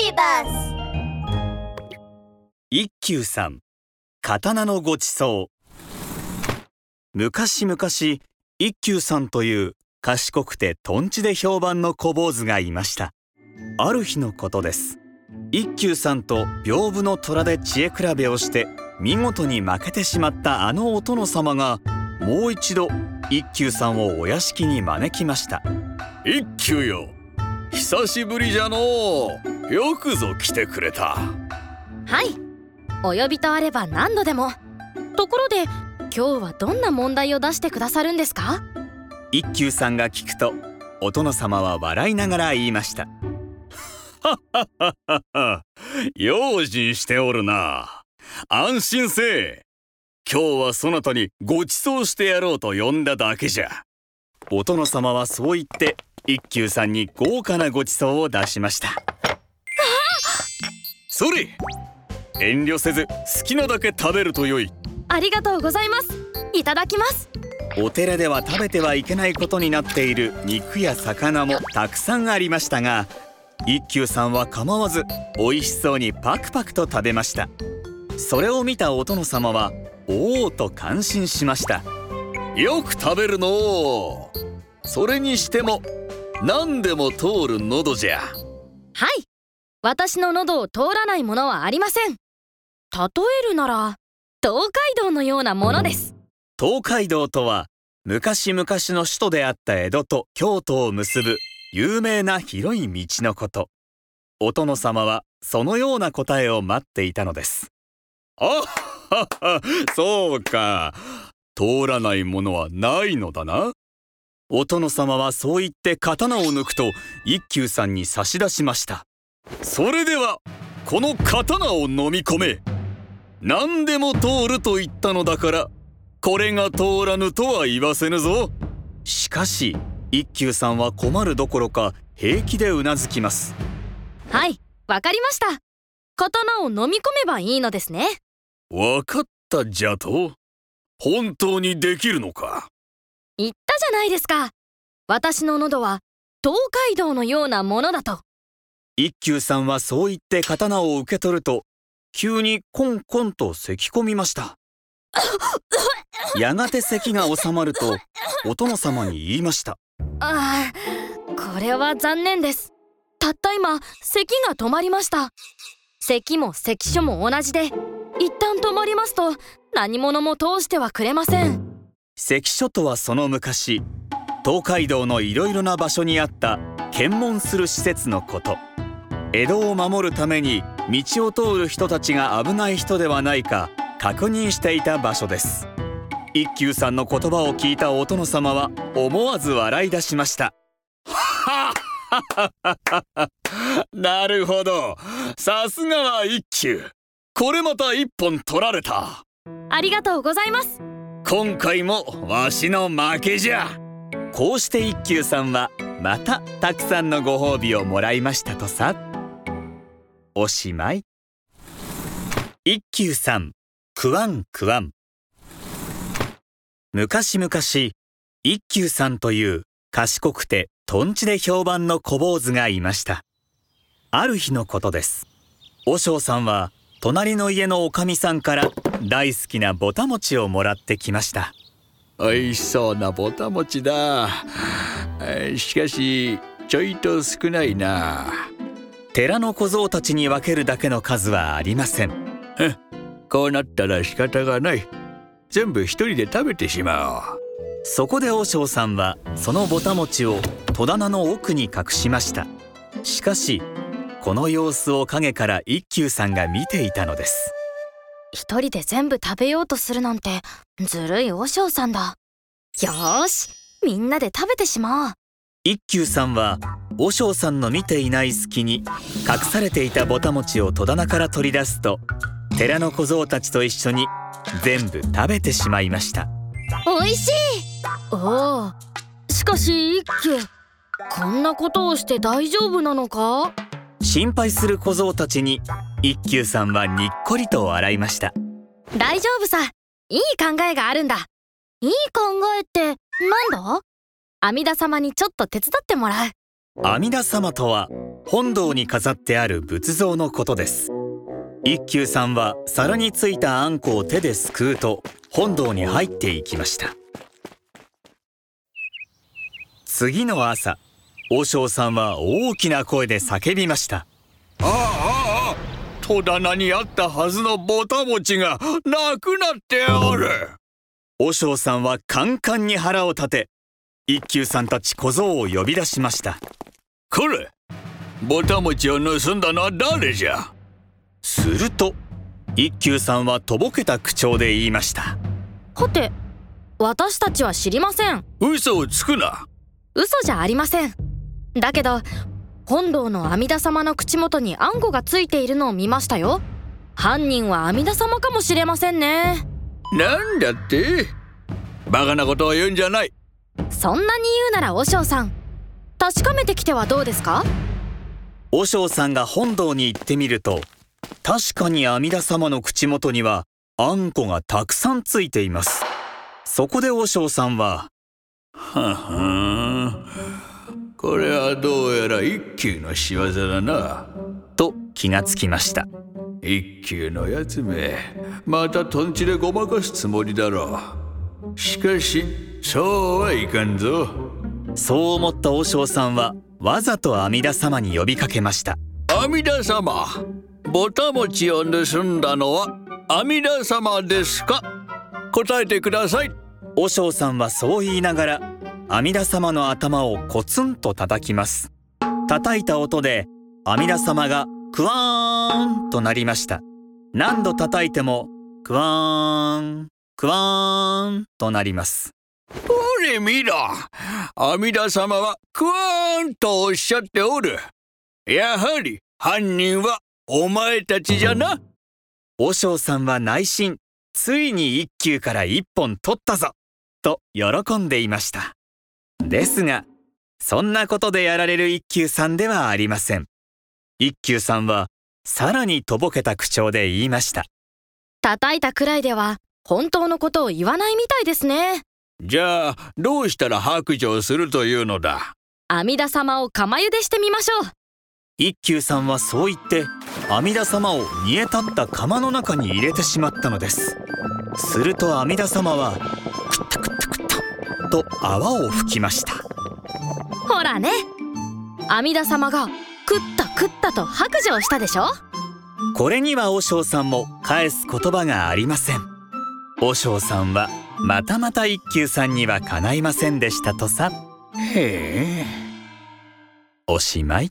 ビバス一休さん刀のごちそう昔々一休さんという賢くてとんちで評判の小坊主がいました。ある日のことです。一休さんと屏風の虎で知恵比べをして見事に負けてしまったあのお殿様がもう一度一休さんをお屋敷に招きました。一休よ久しぶりじゃのう。よくぞ来てくれた。はい。お呼びとあれば何度でも。ところで今日はどんな問題を出してくださるんですか？一休さんが聞くとお殿様は笑いながら言いました。用心しておるな。安心せえ。今日はそなたにご馳走してやろうと呼んだだけじゃ。お殿様はそう言って一休さんに豪華なご馳走を出しました。それ遠慮せず好きなだけ食べるとよい。ありがとうございます。いただきます。お寺では食べてはいけないことになっている肉や魚もたくさんありましたが一休さんは構わず美味しそうにパクパクと食べました。それを見たお殿様はおおと感心しました。よく食べるのそれにしても何でも通る喉じゃ。はい。私の喉を通らないものはありません。例えるなら東海道のようなものです。東海道とは昔々の首都であった江戸と京都を結ぶ有名な広い道のこと。お殿様はそのような答えを待っていたのです。あははそうか。通らないものはないのだなお殿様はそう言って刀を抜くと一休さんに差し出しました。それではこの刀を飲み込め。何でも通ると言ったのだからこれが通らぬとは言わせぬぞ。しかし一休さんは困るどころか平気でうなずきます。はいわかりました。刀を飲み込めばいいのですね。わかったじゃと本当にできるのか？言ったじゃないですか。私の喉は東海道のようなものだと。一休さんはそう言って刀を受け取ると急にコンコンと咳き込みました。やがて咳が収まるとお殿様に言いました。ああこれは残念です。たった今咳が止まりました。咳も咳所も同じで一旦止まりますと何者も通してはくれません関所とはその昔東海道のいろいろな場所にあった検問する施設のこと。江戸を守るために道を通る人たちが危ない人ではないか確認していた場所です。一休さんの言葉を聞いたお殿様は思わず笑い出しました。なるほど。さすがは一休。これまた一本取られた。ありがとうございます。今回もわしの負けじゃ。こうして一休さんはまたたくさんのご褒美をもらいましたとさ。おしまい。一休さんくわんくわん。昔々一休さんという賢くてとんちで評判の小坊主がいました。ある日のことです。和尚さんは隣の家のおかみさんから大好きなぼたもちをもらってきました。美味しそうなぼたもちだ。しかしちょいと少ないな。寺の小僧たちに分けるだけの数はありません。こうなったら仕方がない。全部一人で食べてしまおう。そこで和尚さんはそのぼたもちを戸棚の奥に隠しました。しかしこの様子を陰から一休さんが見ていたのです一人で全部食べようとするなんてずるい和尚さんだ。よーしみんなで食べてしまおう。一休さんは和尚さんの見ていない隙に隠されていたぼたもちを戸棚から取り出すと寺の小僧たちと一緒に全部食べてしまいました。おいしい。おおしかし一休こんなことをして大丈夫なのか？心配する小僧たちに一休さんはにっこりと笑いました。大丈夫さ。いい考えがあるんだ。いい考えってなんだ？阿弥陀様にちょっと手伝ってもらう。阿弥陀様とは本堂に飾ってある仏像のことです。一休さんは皿についたあんこを手ですくうと本堂に入っていきました。次の朝和尚さんは大きな声で叫びました戸棚にあったはずのぼた餅がなくなっておる。和尚さんはカンカンに腹を立て一休さんたち小僧を呼び出しました。これぼた餅を盗んだのは誰じゃ？すると一休さんはとぼけた口調で言いました。はて私たちは知りません。嘘をつくな。嘘じゃありません。だけど本堂の阿弥陀様の口元にあんこがついているのを見ましたよ。犯人は阿弥陀様かもしれませんね。なんだって？バカなことを言うんじゃない。そんなに言うなら和尚さん確かめてきてはどうですか？和尚さんが本堂に行ってみると確かに阿弥陀様の口元にはあんこがたくさんついています。そこで和尚さんはははこれはどうやら一休の仕業だな。と気がつきました。一休のやつめ。またとんちでごまかすつもりだろう。しかしそうはいかんぞ。そう思った和尚さんはわざと阿弥陀様に呼びかけました。阿弥陀様ぼた餅を盗んだのは阿弥陀様ですか？答えてください。和尚さんはそう言いながら阿弥陀様の頭をコツンと叩きます。叩いた音で阿弥陀様がクワーンとなりました。何度叩いてもクワーンクワーンとなります。ほれ見ろ。阿弥陀様はクワーンとおっしゃっておる。やはり犯人はお前たちじゃな。和尚さんは内心ついに一休から一本取ったぞ。と喜んでいましたですがそんなことでやられる一休さんではありません。一休さんはさらにとぼけた口調で言いました。叩いたくらいでは本当のことを言わないみたいですね。じゃあどうしたら白状するというのだ？阿弥陀様を釜茹でしてみましょう。一休さんはそう言って阿弥陀様を煮え立った釜の中に入れてしまったのです。すると阿弥陀様はクッタクッタクッタと泡を吹きました。ほらね。阿弥陀様が食った食ったと白状したでしょ？これには和尚さんも返す言葉がありません。和尚さんはまたまた一休さんにはかないませんでしたとさ。へえ。おしまい